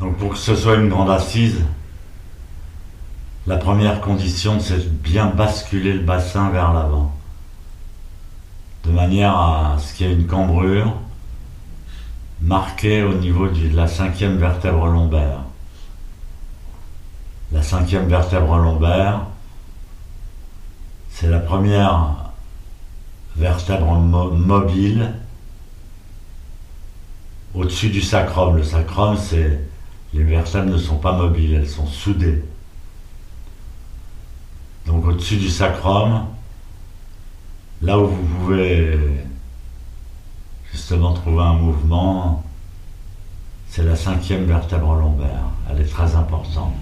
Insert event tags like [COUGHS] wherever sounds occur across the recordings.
Donc pour que ce soit une grande assise, la première condition, c'est de bien basculer le bassin vers l'avant, de manière à ce qu'il y ait une cambrure marquée au niveau de la cinquième vertèbre lombaire. La cinquième vertèbre lombaire, c'est la première vertèbre mobile au-dessus du sacrum. Le sacrum, c'est les vertèbres ne sont pas mobiles, elles sont soudées. Donc au-dessus du sacrum, là où vous pouvez justement trouver un mouvement, c'est la cinquième vertèbre lombaire. Elle est très importante.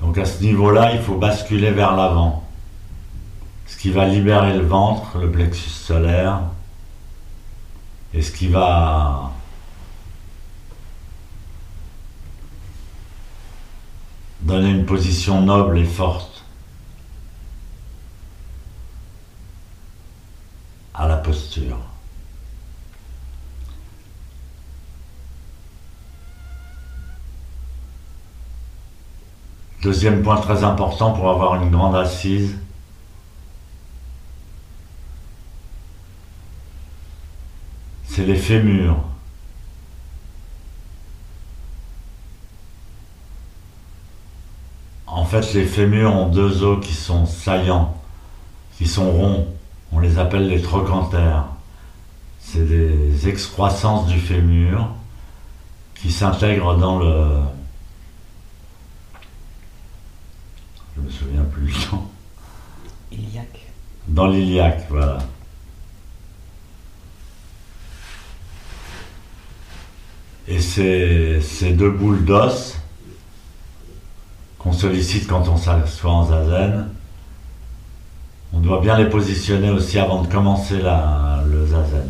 Donc à ce niveau-là, il faut basculer vers l'avant. Ce qui va libérer le ventre, le plexus solaire, et ce qui va donner une position noble et forte à la posture. Deuxième point très important pour avoir une grande assise, c'est les fémurs. En fait, les fémurs ont deux os qui sont saillants, qui sont ronds. On les appelle les trochanterres. C'est des excroissances du fémur qui s'intègrent dans le. Je me souviens plus le temps. Iliaque. Dans l'iliaque, voilà. Et ces, ces deux boules d'os qu'on sollicite quand on s'assoit en zazen, on doit bien les positionner aussi avant de commencer le zazen.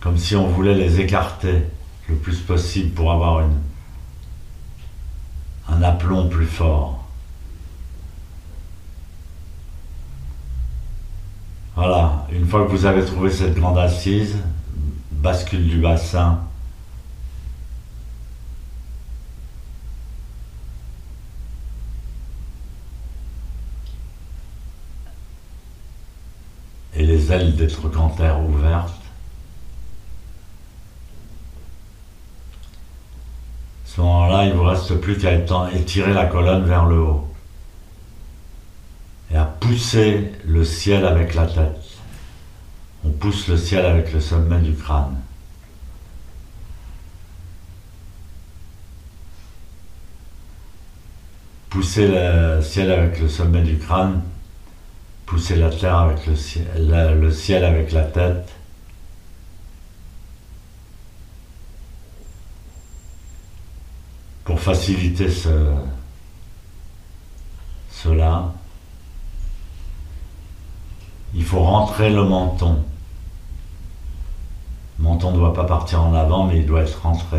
Comme si on voulait les écarter le plus possible pour avoir un aplomb plus fort. Voilà, une fois que vous avez trouvé cette grande assise, bascule du bassin. Et les ailes des trochanterres ouvertes. À ce moment-là, il ne vous reste plus qu'à étirer la colonne vers le haut et à pousser le ciel avec la tête on pousse le ciel avec le sommet du crâne. Poussez le ciel avec le sommet du crâne, poussez la terre avec le ciel, le ciel avec la tête. Pour faciliter ce, cela, il faut rentrer le menton. Le menton ne doit pas partir en avant, mais il doit être rentré.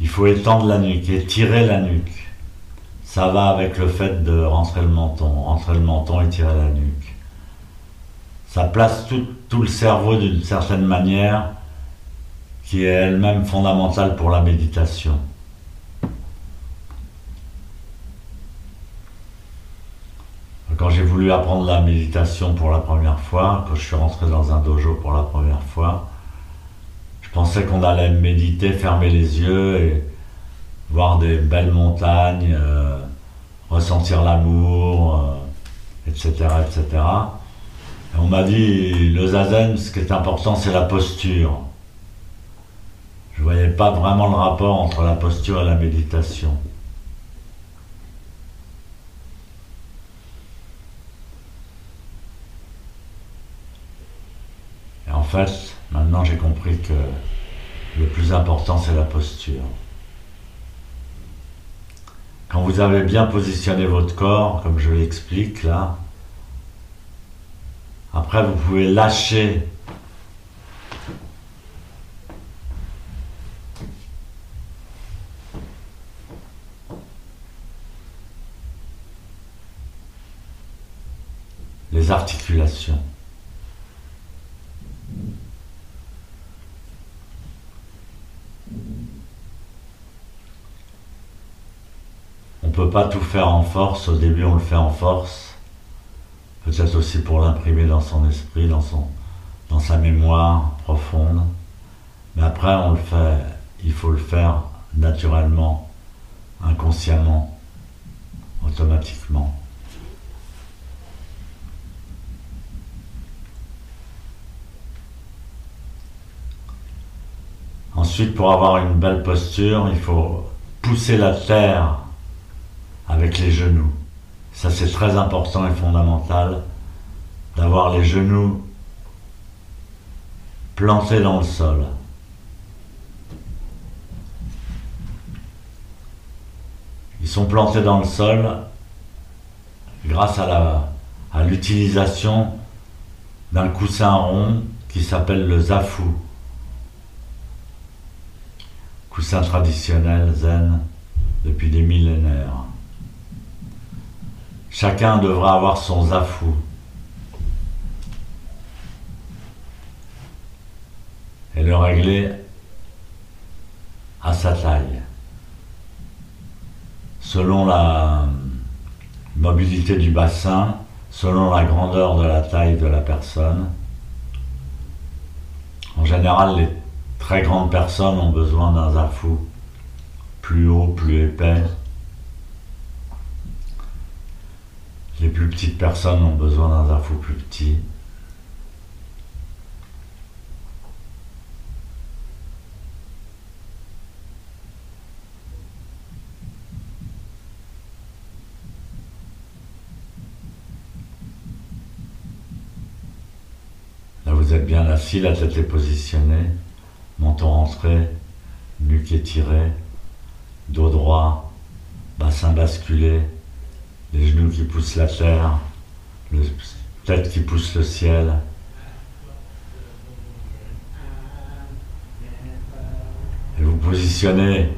Il faut étendre la nuque, étirer la nuque. Ça va avec le fait de rentrer le menton, rentrer le menton et tirer la nuque. Ça place tout, tout le cerveau d'une certaine manière qui est elle-même fondamentale pour la méditation. Quand j'ai voulu apprendre la méditation pour la première fois, quand je suis rentré dans un dojo pour la première fois, je pensais qu'on allait méditer, fermer les yeux et voir des belles montagnes, euh, ressentir l'amour, etc., euh, etc. Et on m'a dit, le zazen, ce qui est important, c'est la posture. Je ne voyais pas vraiment le rapport entre la posture et la méditation. fait, maintenant j'ai compris que le plus important c'est la posture. Quand vous avez bien positionné votre corps, comme je l'explique là, après vous pouvez lâcher les articulations. Peut pas tout faire en force. Au début, on le fait en force. Peut-être aussi pour l'imprimer dans son esprit, dans, son, dans sa mémoire profonde. Mais après, on le fait, il faut le faire naturellement, inconsciemment, automatiquement. Ensuite, pour avoir une belle posture, il faut pousser la terre avec les genoux. Ça, c'est très important et fondamental d'avoir les genoux plantés dans le sol. Ils sont plantés dans le sol grâce à l'utilisation d'un coussin rond qui s'appelle le zafou coussin traditionnel zen depuis des millénaires. Chacun devra avoir son zafou. Et le régler à sa taille. Selon la mobilité du bassin, selon la grandeur de la taille de la personne. En général, les très grandes personnes ont besoin d'un zafou plus haut, plus épais. Les plus petites personnes ont besoin d'un zafou plus petit. Là, vous êtes bien assis, la tête est positionnée menton rentré, nuque étirée, dos droit, bassin basculé, les genoux qui poussent la terre, le, tête qui pousse le ciel. Et vous positionnez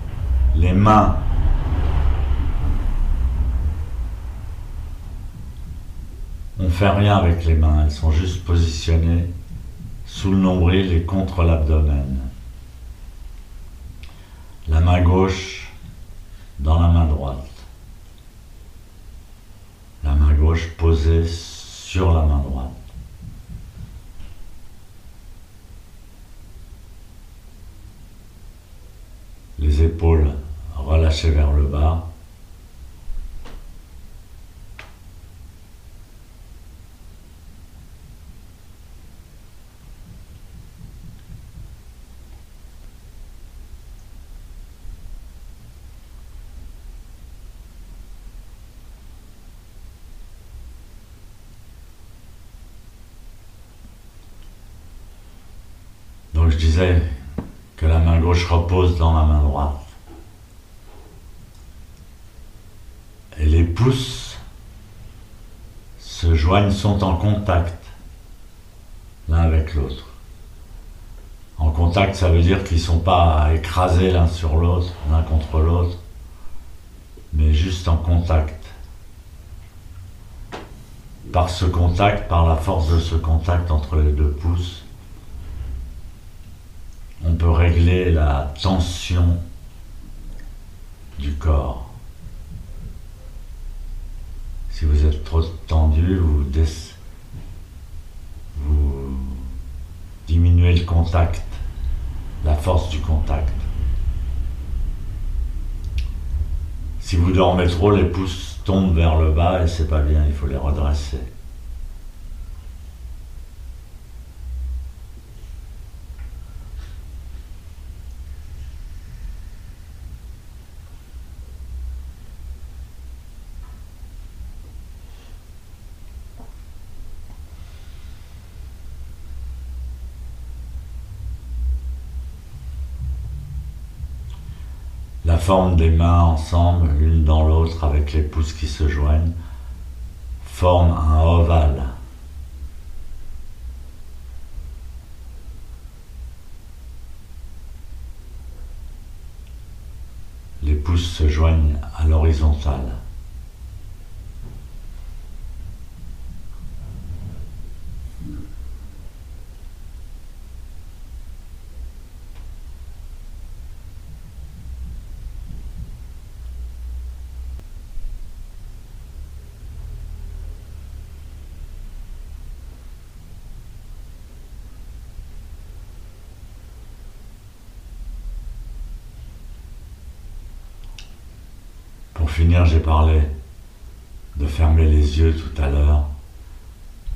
les mains On ne fait rien avec les mains, elles sont juste positionnées sous le nombril et contre l'abdomen. La main gauche dans la main droite. La main gauche posée sur la main. Les épaules relâchées vers le bas. Que la main gauche repose dans la main droite. Et les pouces se joignent, sont en contact l'un avec l'autre. En contact, ça veut dire qu'ils ne sont pas écrasés l'un sur l'autre, l'un contre l'autre, mais juste en contact. Par ce contact, par la force de ce contact entre les deux pouces, on peut régler la tension du corps. Si vous êtes trop tendu, vous, diminuez le contact, la force du contact. Si vous dormez trop, les pouces tombent vers le bas et c'est pas bien, il faut les redresser. La forme des mains ensemble, l'une dans l'autre avec les pouces qui se joignent, forme un ovale. Les pouces se joignent à l'horizontale. J'ai parlé de fermer les yeux tout à l'heure,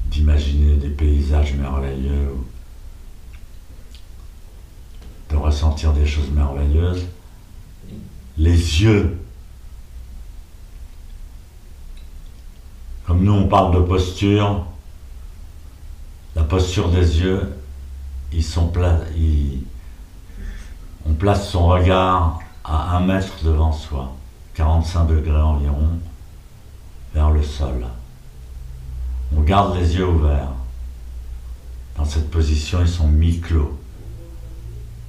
d'imaginer des paysages merveilleux, de ressentir des choses merveilleuses. Les yeux, comme nous on parle de posture, la posture des yeux, ils sont on place son regard à un mètre devant soi, 45 degrés environ, vers le sol. On garde les yeux ouverts. Dans cette position, ils sont mi-clos.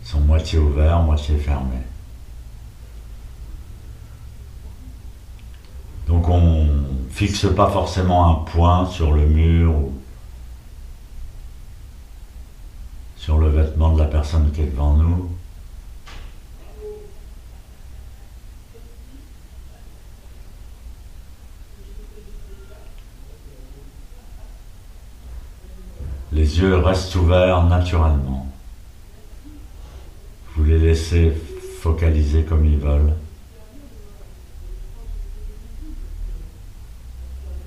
Ils sont moitié ouverts, moitié fermés. Donc on fixe pas forcément un point sur le mur ou sur le vêtement de la personne qui est devant nous. Les yeux restent ouverts naturellement. Vous les laissez focaliser comme ils veulent.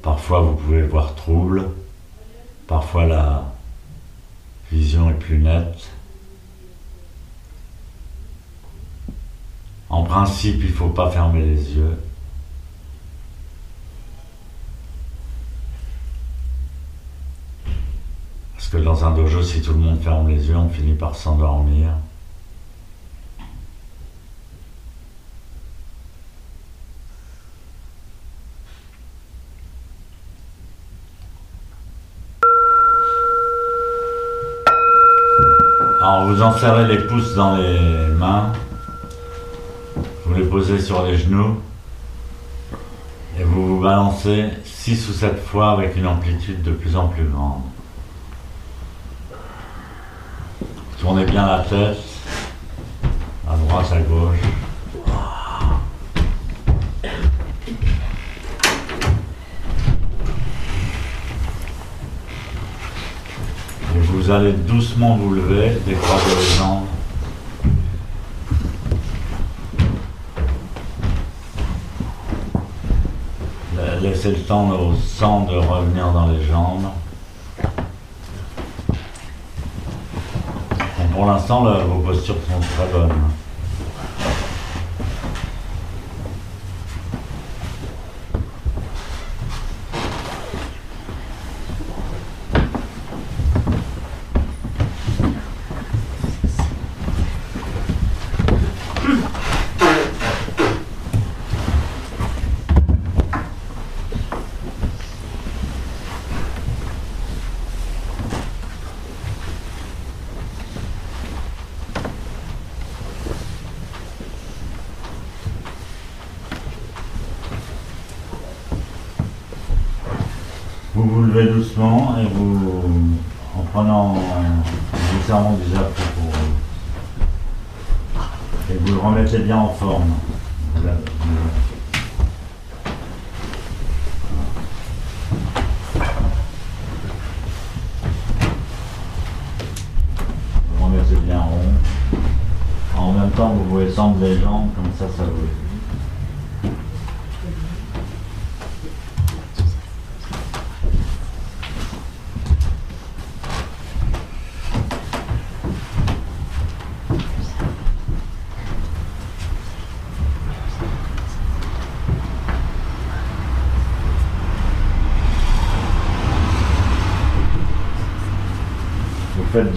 Parfois vous pouvez voir trouble, parfois la vision est plus nette. En principe, il ne faut pas fermer les yeux. Que dans un dojo, si tout le monde ferme les yeux, on finit par s'endormir. Alors vous enserrez les pouces dans les mains, vous les posez sur les genoux et vous vous balancez 6 ou 7 fois avec une amplitude de plus en plus grande. Tournez bien la tête, à droite, à gauche. Et vous allez doucement vous lever, décroiser les jambes. Laissez le temps au sang de revenir dans les jambes. Pour l'instant, vos postures sont très bonnes. Vous vous levez doucement et vous, en prenant, vous servant du pour et vous le remettez bien en forme. Vous, remettez bien rond. En même temps, vous pouvez tendre les jambes, comme ça, ça vous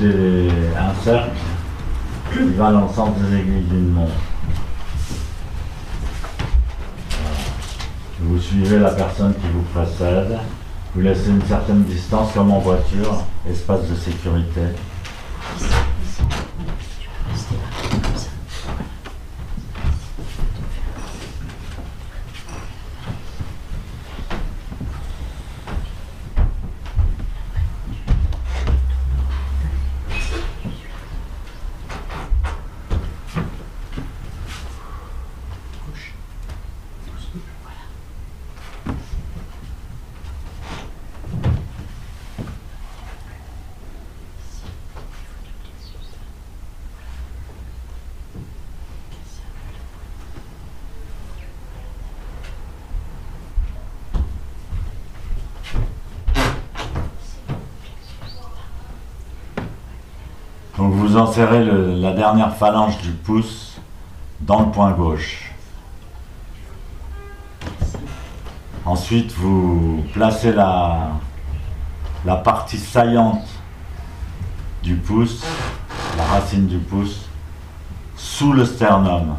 un cercle qui va à l'ensemble des aiguilles d'une montre. Vous suivez la personne qui vous précède, vous laissez une certaine distance comme en voiture, espace de sécurité. Vous insérez le- la dernière phalange du pouce dans le point gauche. Ensuite, vous placez la, la partie saillante du pouce, la racine du pouce, sous le sternum.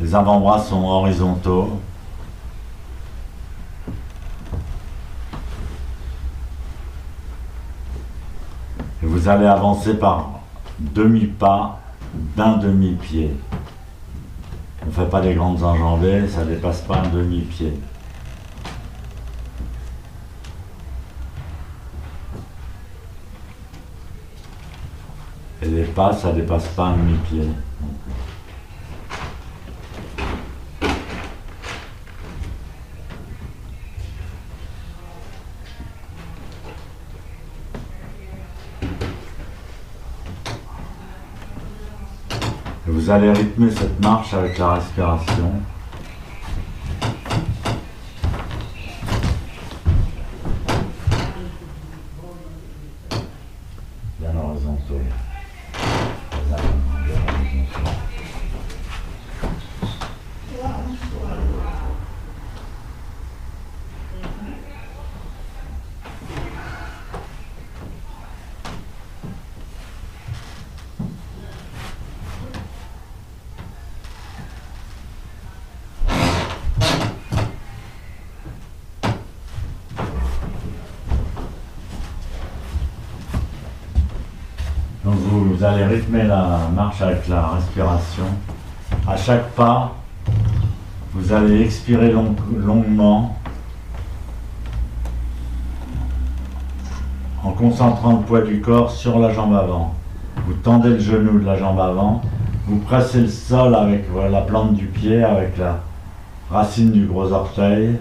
Les avant-bras sont horizontaux. Et vous allez avancer par demi-pas d'un demi-pied. On ne fait pas des grandes enjambées, ça ne dépasse pas un demi-pied. Et les pas, ça dépasse pas un demi-pied. Et vous allez rythmer cette marche avec la respiration. Bien horizontaux. Bien horizontaux. Donc vous, vous allez rythmer la marche avec la respiration. À chaque pas, vous allez expirer long- longuement en concentrant le poids du corps sur la jambe avant. Vous tendez le genou de la jambe avant, vous pressez le sol avec la plante du pied, avec la racine du gros orteil.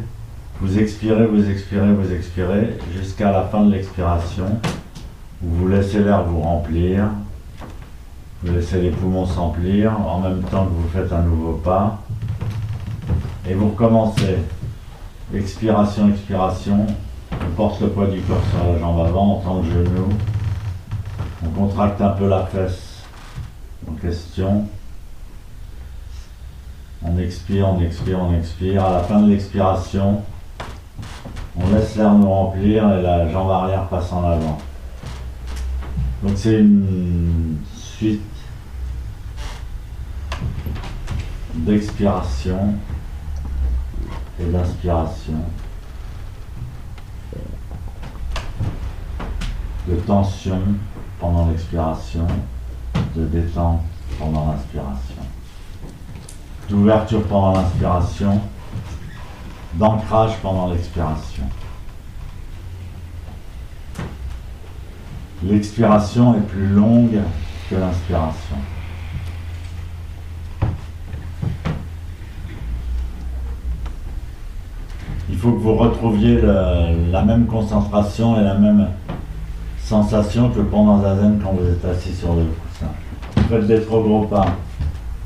Vous expirez, vous expirez, vous expirez jusqu'à la fin de l'expiration. Vous laissez l'air vous remplir. Vous laissez les poumons s'emplir en même temps que vous faites un nouveau pas. Et vous recommencez. Expiration, expiration. On porte le poids du corps sur la jambe avant, on tend le genou. On contracte un peu la fesse en question. On expire, on expire, on expire. À la fin de l'expiration, on laisse l'air nous remplir et la jambe arrière passe en avant. Donc c'est une suite d'expiration et d'inspiration, de tension pendant l'expiration, de détente pendant l'inspiration, d'ouverture pendant l'inspiration, d'ancrage pendant l'expiration. L'expiration est plus longue l'inspiration. Il faut que vous retrouviez la même concentration et la même sensation que pendant Zazen quand vous êtes assis sur le coussin. Faites des trop gros pas,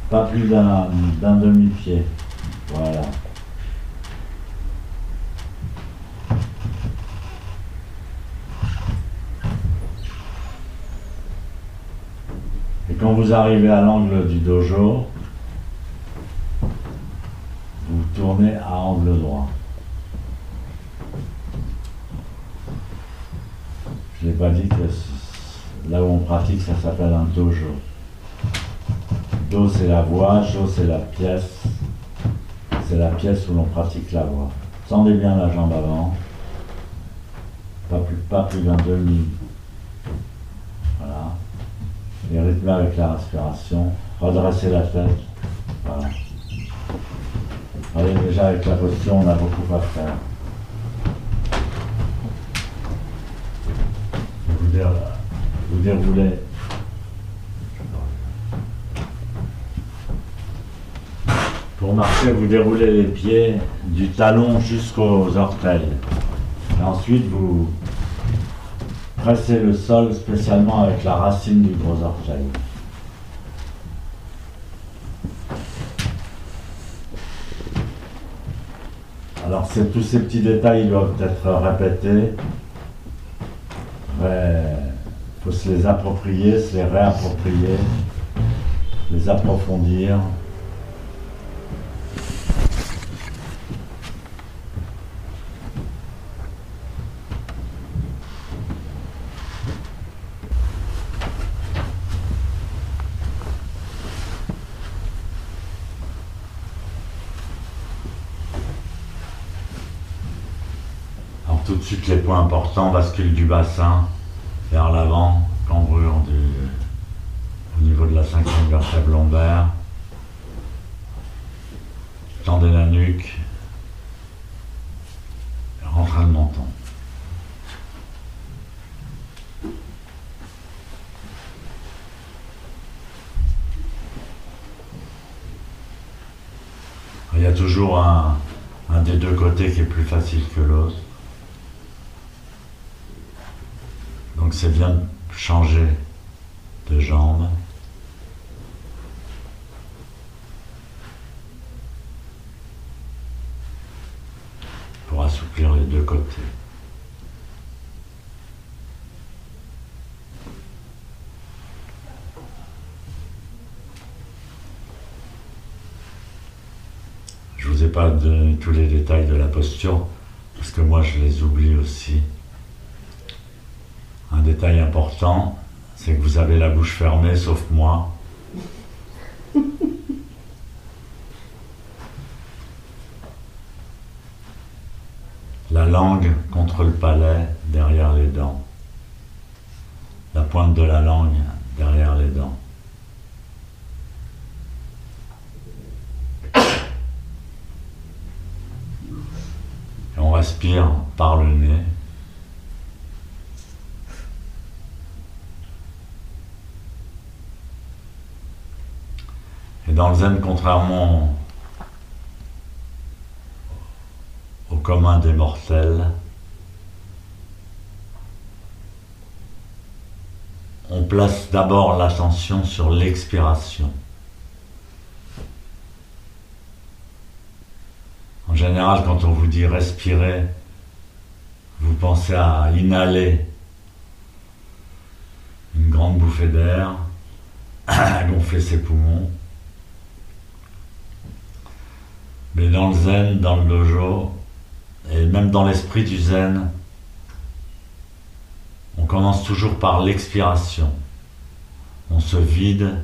pas plus d'un demi-pied. Voilà. Quand vous arrivez à l'angle du dojo, vous tournez à angle droit. Je n'ai pas dit que là où on pratique, ça s'appelle un dojo. Do, c'est la voix, jo, c'est la pièce. C'est la pièce où l'on pratique la voix. Tendez bien la jambe avant. Pas plus, pas plus d'un demi. Et rythmez avec la respiration. Redressez la tête. Voilà. Voyez, déjà avec la posture, on a beaucoup à faire. Vous, vous déroulez. Pour marcher, vous déroulez les pieds du talon jusqu'aux orteils. Et ensuite, vous pressez le sol spécialement avec la racine du gros orteil. Alors, tous ces petits détails ils doivent être répétés il faut se les approprier, se les réapproprier, les approfondir. Alors tout de les points importants, bascule du bassin vers l'avant, cambrure au niveau de la cinquième vertèbre lombaire. Tendez la nuque. Rentrez le menton. Il y a toujours un des deux côtés qui est plus facile que l'autre. Donc c'est bien de changer de jambe. Pour assouplir les deux côtés. Je vous ai pas donné tous les détails de la posture parce que moi je les oublie aussi. Détail important, c'est que vous avez la bouche fermée, sauf moi. La langue contre le palais, derrière les dents. La pointe de la langue derrière les dents. Et on respire par le nez. Dans le zen, contrairement au commun des mortels, on place d'abord l'attention sur l'expiration. En général, quand on vous dit respirer, vous pensez à inhaler une grande bouffée d'air, [COUGHS] gonfler ses poumons. Mais dans le zen, dans le dojo, et même dans l'esprit du zen, on commence toujours par l'expiration. On se vide.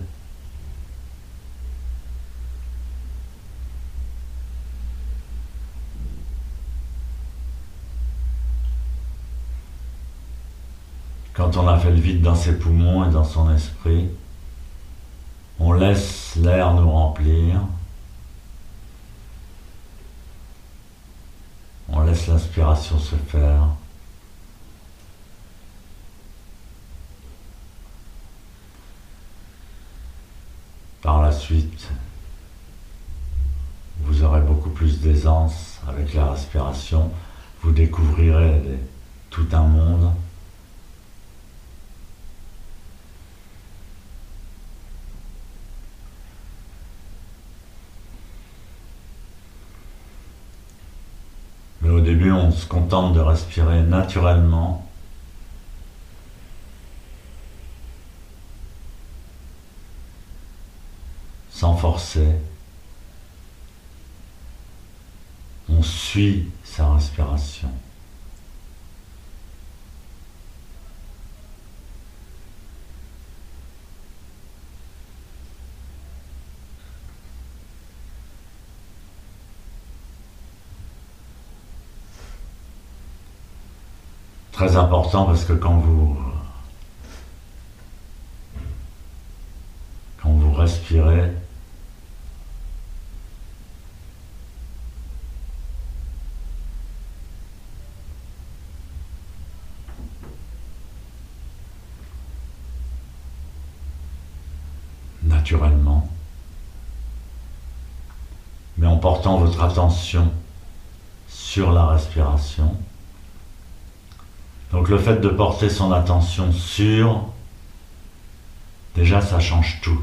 Quand on a fait le vide dans ses poumons et dans son esprit, on laisse l'air nous remplir. On l'inspiration se faire. Par la suite, vous aurez beaucoup plus d'aisance avec la respiration. Vous découvrirez tout un monde. Mais au début, on se contente de respirer naturellement. Sans forcer. On suit sa respiration. Important parce que quand vous respirez, naturellement, mais en portant votre attention sur la respiration. Donc le fait de porter son attention sur, déjà ça change tout.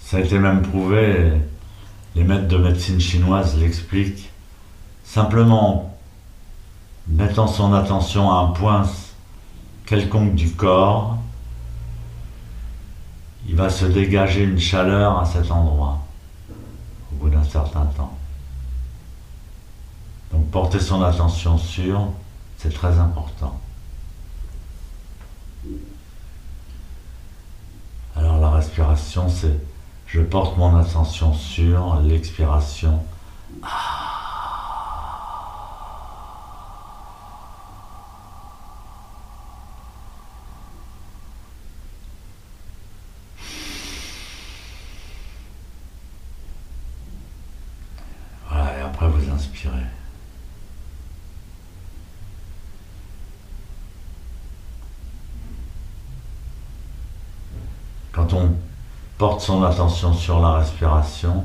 Ça a été même prouvé, les maîtres de médecine chinoise l'expliquent, simplement mettant son attention à un point quelconque du corps, il va se dégager une chaleur à cet endroit au bout d'un certain temps. Donc porter son attention sur, c'est très important. Alors la respiration, c'est je porte mon attention sur l'expiration. Voilà, et Quand on porte son attention sur la respiration,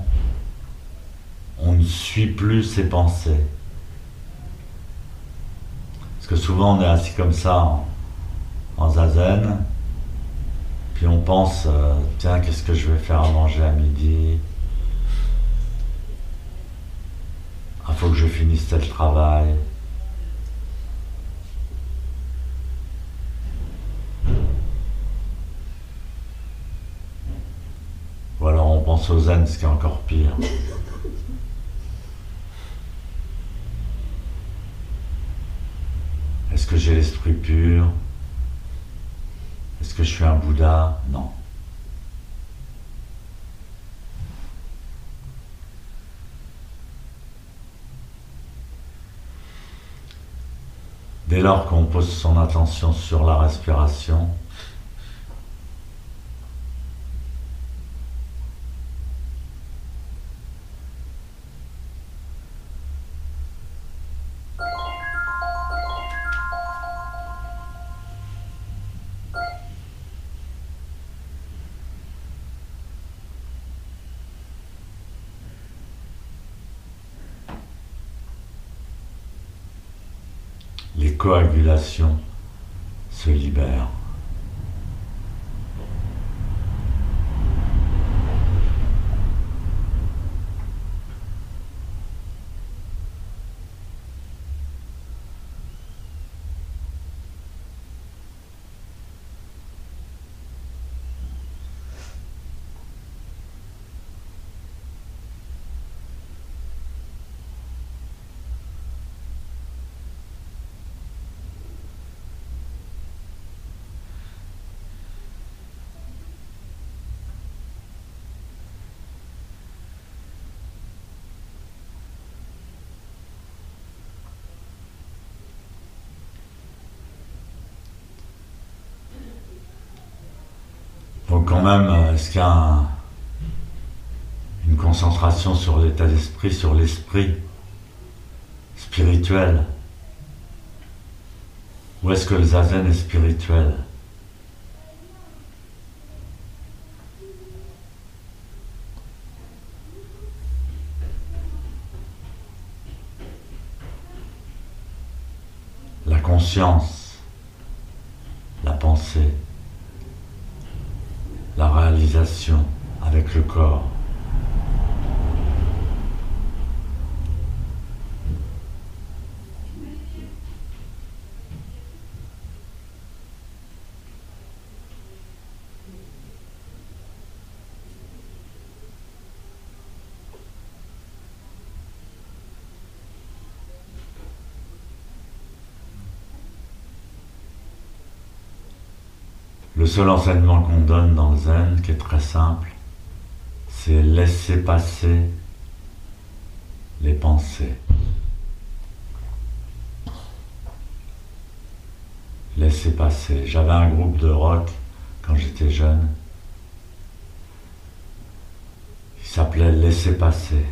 on ne suit plus ses pensées. Parce que souvent on est assis comme ça en, zazen, puis on pense, euh, tiens, qu'est-ce que je vais faire à manger à midi Il faut que je finisse tel travail. au zen, ce qui est encore pire. Est-ce que j'ai l'esprit pur? Est-ce que je suis un Bouddha? Non. Dès lors qu'on pose son attention sur la respiration, les coagulations se libèrent. Donc quand même, euh, est-ce qu'il y a une concentration sur l'état d'esprit, sur l'esprit spirituel? Ou est-ce que le zazen est spirituel? La conscience, la pensée avec le corps. Le seul enseignement qu'on donne dans le zen, qui est très simple, c'est laisser passer les pensées. Laisser passer. J'avais un groupe de rock quand j'étais jeune. Il s'appelait Laisser passer.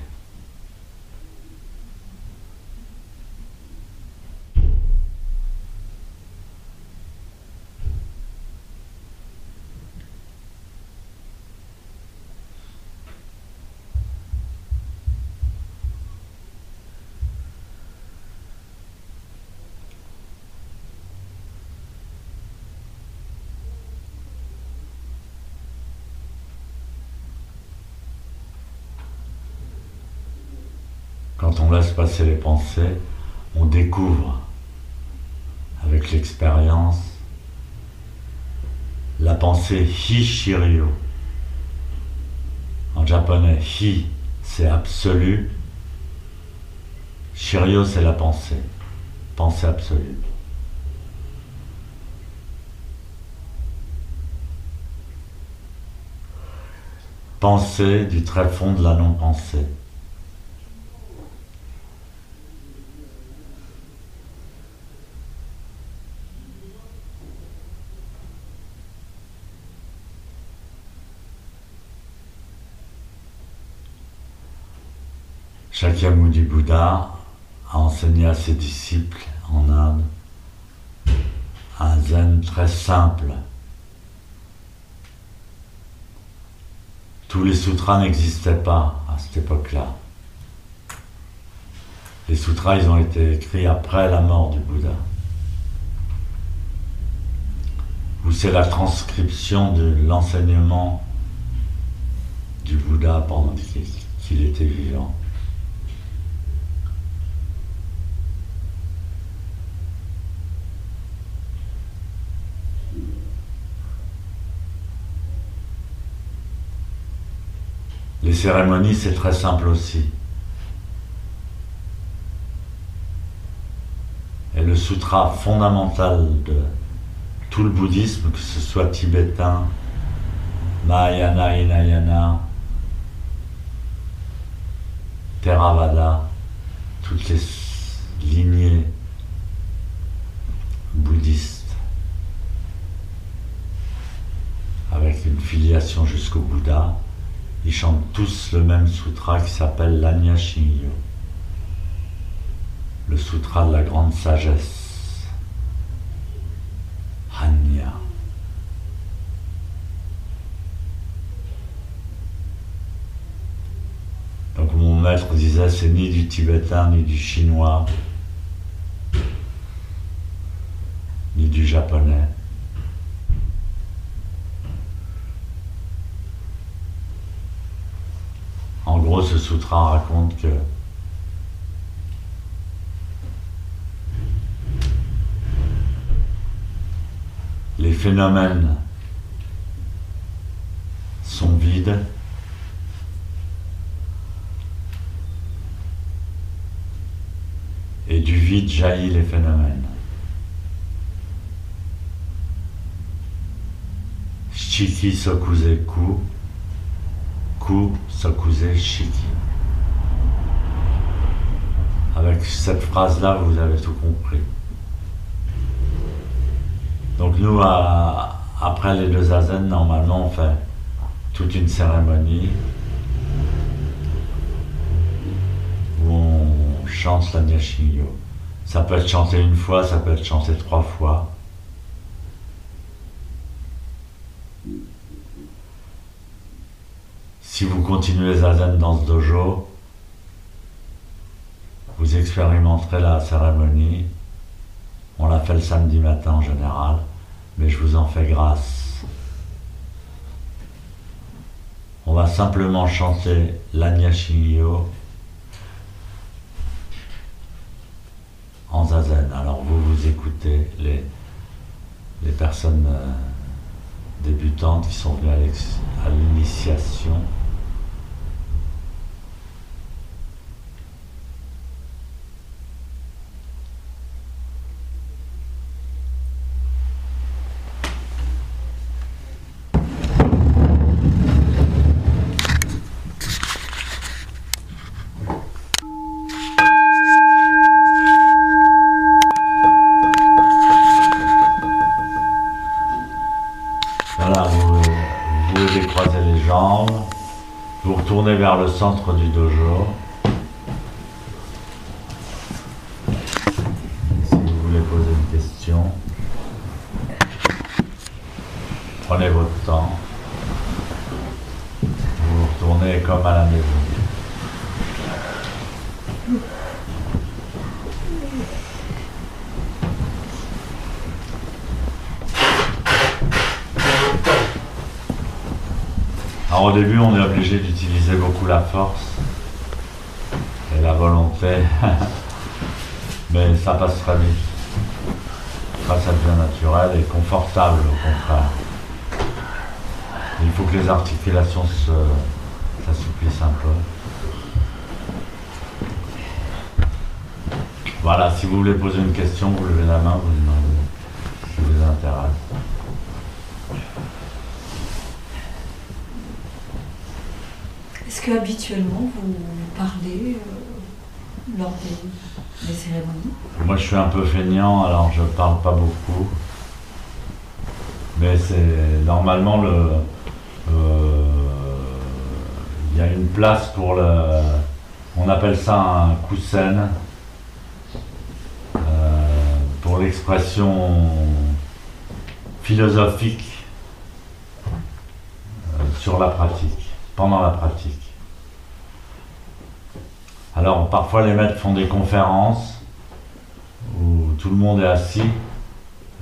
Quand on laisse passer les pensées, on découvre avec l'expérience la pensée hi shiryo. En japonais, hi c'est absolu, shiryo c'est la pensée, pensée absolue. Pensée du très fond de la non-pensée. Shakyamuni Bouddha a enseigné à ses disciples en Inde un zen très simple. Tous les sutras n'existaient pas à cette époque-là. Les sutras, ils ont été écrits après la mort du Bouddha. Ou c'est la transcription de l'enseignement du Bouddha pendant qu'il était vivant. Les cérémonies, c'est très simple aussi. Et le sutra fondamental de tout le bouddhisme, que ce soit tibétain, Mahayana, Hinayana, Theravada, toutes les lignées bouddhistes, avec une filiation jusqu'au Bouddha, ils chantent tous le même sutra qui s'appelle l'Anya Shinyo, le sutra de la grande sagesse, Hanya. Donc mon maître disait c'est ni du tibétain ni du chinois ni du japonais. En ce sutra raconte que les phénomènes sont vides et du vide jaillit les phénomènes. Shiki Sokuze Sokuze Shiki. Avec cette phrase-là, vous avez tout compris. Donc nous, après les deux zazen, normalement, on fait toute une cérémonie où on chante la Nyashinyo. Ça peut être chanté une fois, ça peut être chanté trois fois. Si vous continuez zazen dans ce dojo, vous expérimenterez la cérémonie. On la fait le samedi matin en général, mais je vous en fais grâce. On va simplement chanter l'Anya Shinyo en zazen. Alors vous vous écoutez les, les personnes euh, débutantes qui sont venues à l'initiation. Centre du dojo. Si vous voulez poser une question, prenez votre temps. Vous vous retournez comme à la maison. Alors au début, on est obligé d'utiliser beaucoup la force. et la volonté. Mais ça passe très vite. Ça, ça devient naturel et au contraire. Il faut que les articulations s'assouplissent un peu. Voilà, si vous voulez poser une question, vous levez la main, vous demandez si ça vous intéresse. Est-ce que habituellement vous parlez euh, lors des, cérémonies? Moi je suis un peu feignant, alors je parle pas beaucoup. Mais c'est normalement le. Euh, il y a une place pour le. On appelle ça un coussin pour l'expression philosophique euh, sur la pratique, pendant la pratique. Alors parfois les maîtres font des conférences où tout le monde est assis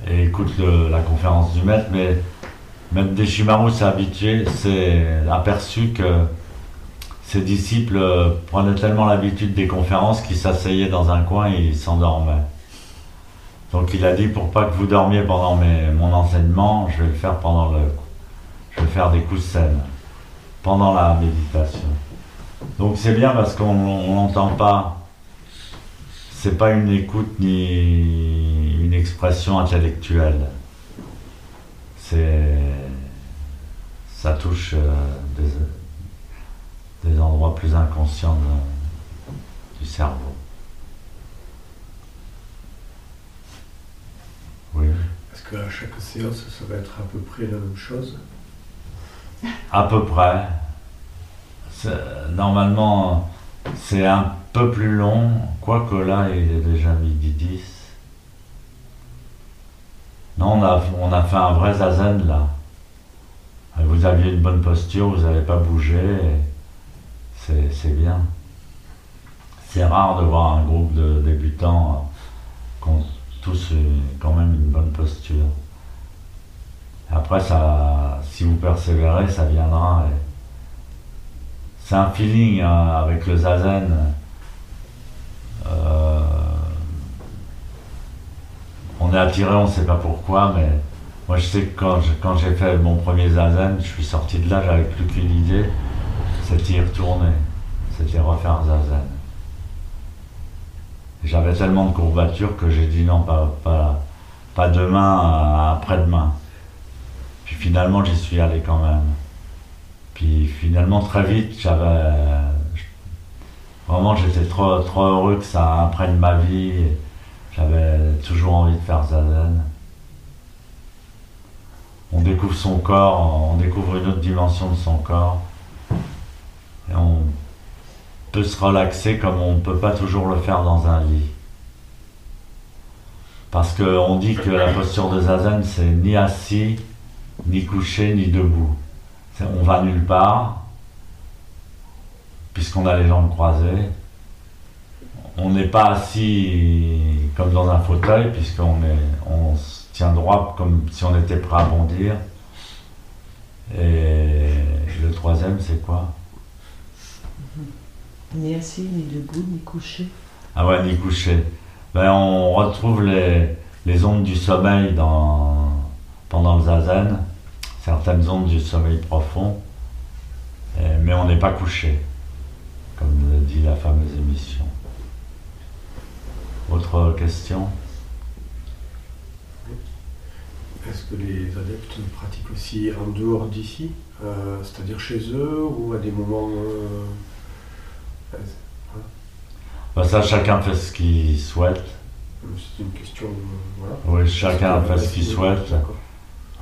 et écoute la conférence du maître, mais Maître Deshimaru s'est habitué, s'est aperçu que ses disciples prenaient tellement l'habitude des conférences qu'ils s'asseyaient dans un coin et ils s'endormaient. Donc il a dit pour pas que vous dormiez pendant mon enseignement, je vais le faire pendant le, je vais faire des coups de pendant la méditation. Donc c'est bien parce qu'on n'entend pas, c'est pas une écoute ni une expression intellectuelle. C'est, ça touche euh, des, des endroits plus inconscients du cerveau. Est-ce qu'à chaque séance, ça va être à peu près la même chose? À peu près. Normalement, c'est un peu plus long, quoique là, il est déjà midi 10. Non, on a, fait un vrai zazen là. Vous aviez une bonne posture, vous n'avez pas bougé. C'est bien. C'est rare de voir un groupe de débutants tous quand même une bonne posture. Après, ça, si vous persévérez, ça viendra. C'est un feeling hein, avec le zazen. Euh, on est attiré, on ne sait pas pourquoi, mais moi je sais que quand, j'ai fait mon premier zazen, je suis sorti de là, j'avais plus qu'une idée, c'était y retourner, c'était refaire zazen. J'avais tellement de courbatures que j'ai dit non, pas, demain, après-demain. Puis finalement, j'y suis allé quand même. Puis finalement, très vite, j'avais. Vraiment, j'étais trop, trop heureux que ça imprègne ma vie. J'avais toujours envie de faire Zazen. On découvre son corps, on découvre une autre dimension de son corps. Et on se relaxer comme on ne peut pas toujours le faire dans un lit. Parce qu'on dit que la posture de zazen, c'est ni assis, ni couché, ni debout. On va nulle part, puisqu'on a les jambes croisées. On n'est pas assis comme dans un fauteuil, puisqu'on est, on se tient droit comme si on était prêt à bondir. Et le troisième, c'est quoi? Ni assis, ni debout, ni couché. Ah ouais, ni couché. Ben, on retrouve les, les ondes du sommeil dans, pendant le zazen, certaines ondes du sommeil profond, mais on n'est pas couché, comme le dit la fameuse émission. Autre question Est-ce que les adeptes pratiquent aussi en dehors d'ici, euh, c'est-à-dire chez eux ou à des moments euh, bah, ça, chacun fait ce qu'il souhaite. C'est une question. Oui, chacun fait ce qu'il souhaite.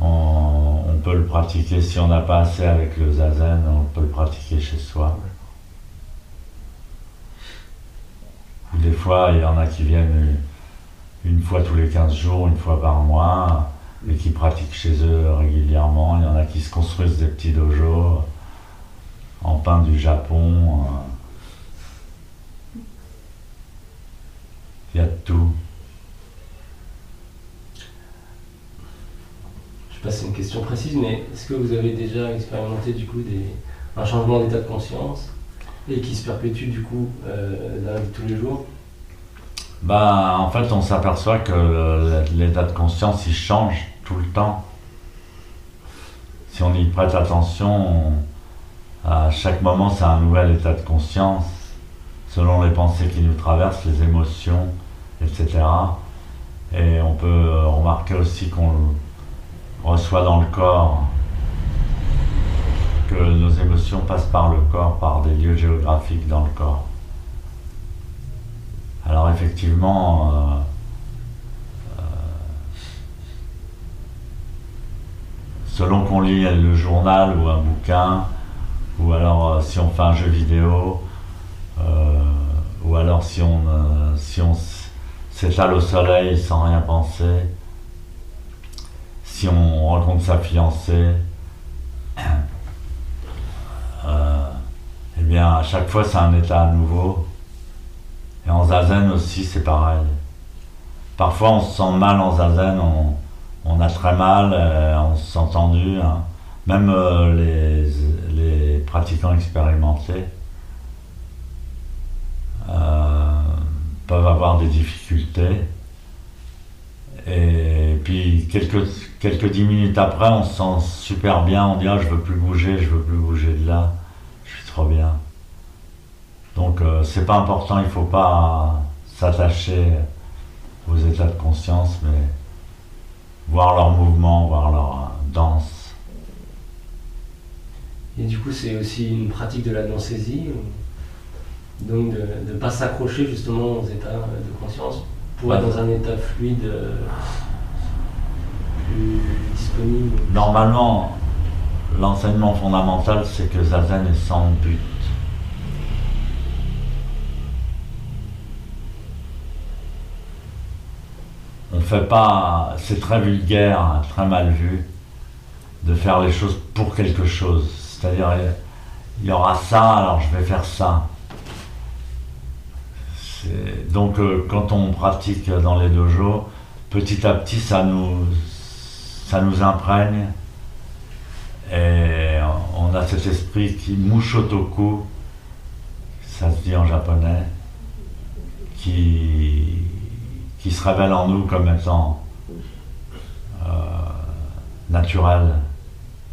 On, peut le pratiquer si on n'a pas assez avec le zazen, on peut le pratiquer chez soi. Des fois, il y en a qui viennent une fois tous les 15 jours, une fois par mois, et qui pratiquent chez eux régulièrement. Il y en a qui se construisent des petits dojos en pain du Japon. Il y a tout. Je sais pas si c'est une question précise, mais est-ce que vous avez déjà expérimenté du coup un changement d'état de conscience? Et qui se perpétue du coup dans la vie de tous les jours Bah, en fait, on s'aperçoit que l'état de conscience, il change tout le temps. Si on y prête attention, on- à chaque moment, c'est un nouvel état de conscience, selon les pensées qui nous traversent, les émotions, etc. Et on peut remarquer aussi qu'on reçoit dans le corps, que nos émotions passent par le corps, par des lieux géographiques dans le corps. Alors effectivement, euh, euh, selon qu'on lit le journal ou un bouquin, ou alors euh, si on fait un jeu vidéo, ou alors si on, si on s'étale au soleil sans rien penser, si on rencontre sa fiancée, [CLEARS THROAT] à chaque fois c'est un état nouveau. Et en zazen aussi, c'est pareil. Parfois, on se sent mal en zazen, on, on a très mal, euh, on se sent tendu. hein. Même euh, les, les pratiquants expérimentés euh, peuvent avoir des difficultés. Et puis, quelques, quelques dix minutes après, on se sent super bien, on dit ah, je veux plus bouger, je veux plus bouger de là, je suis trop bien. Donc euh, c'est pas important, il faut pas s'attacher aux états de conscience, mais voir leur mouvement, voir leur euh, danse. Et du coup, c'est aussi une pratique de la non-saisie, donc de ne pas s'accrocher justement aux états de conscience pour être dans un état fluide euh, plus disponible? Normalement, l'enseignement fondamental, c'est que Zazen est sans but. On fait pas, c'est très vulgaire, hein, très mal vu, de faire les choses pour quelque chose. C'est-à-dire, il y aura ça, alors je vais faire ça. Donc, euh, quand on pratique dans les dojos, petit à petit, ça nous, ça nous imprègne. Et on a cet esprit qui mushotoku, ça se dit en japonais, qui, qui se révèle en nous comme étant euh, naturel.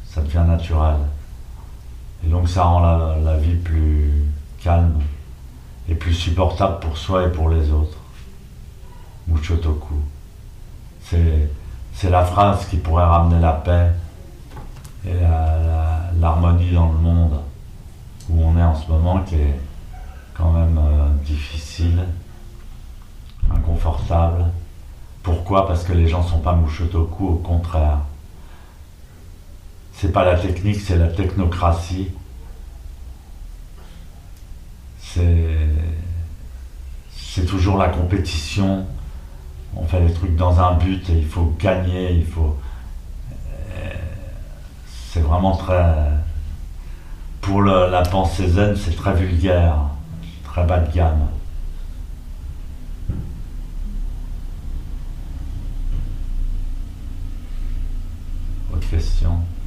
Ça devient naturel. Et donc ça rend la, vie plus calme et plus supportable pour soi et pour les autres. Mushotoku. C'est, la phrase qui pourrait ramener la paix et l'harmonie dans le monde où on est en ce moment qui est quand même euh, difficile, inconfortable. Pourquoi? Parce que les gens sont pas mouchotoku, au contraire. C'est pas la technique, c'est la technocratie. C'est toujours la compétition. On fait les trucs dans un but et il faut gagner, euh, C'est vraiment très. Pour la pensée zen, c'est très vulgaire, très bas de gamme. Autre question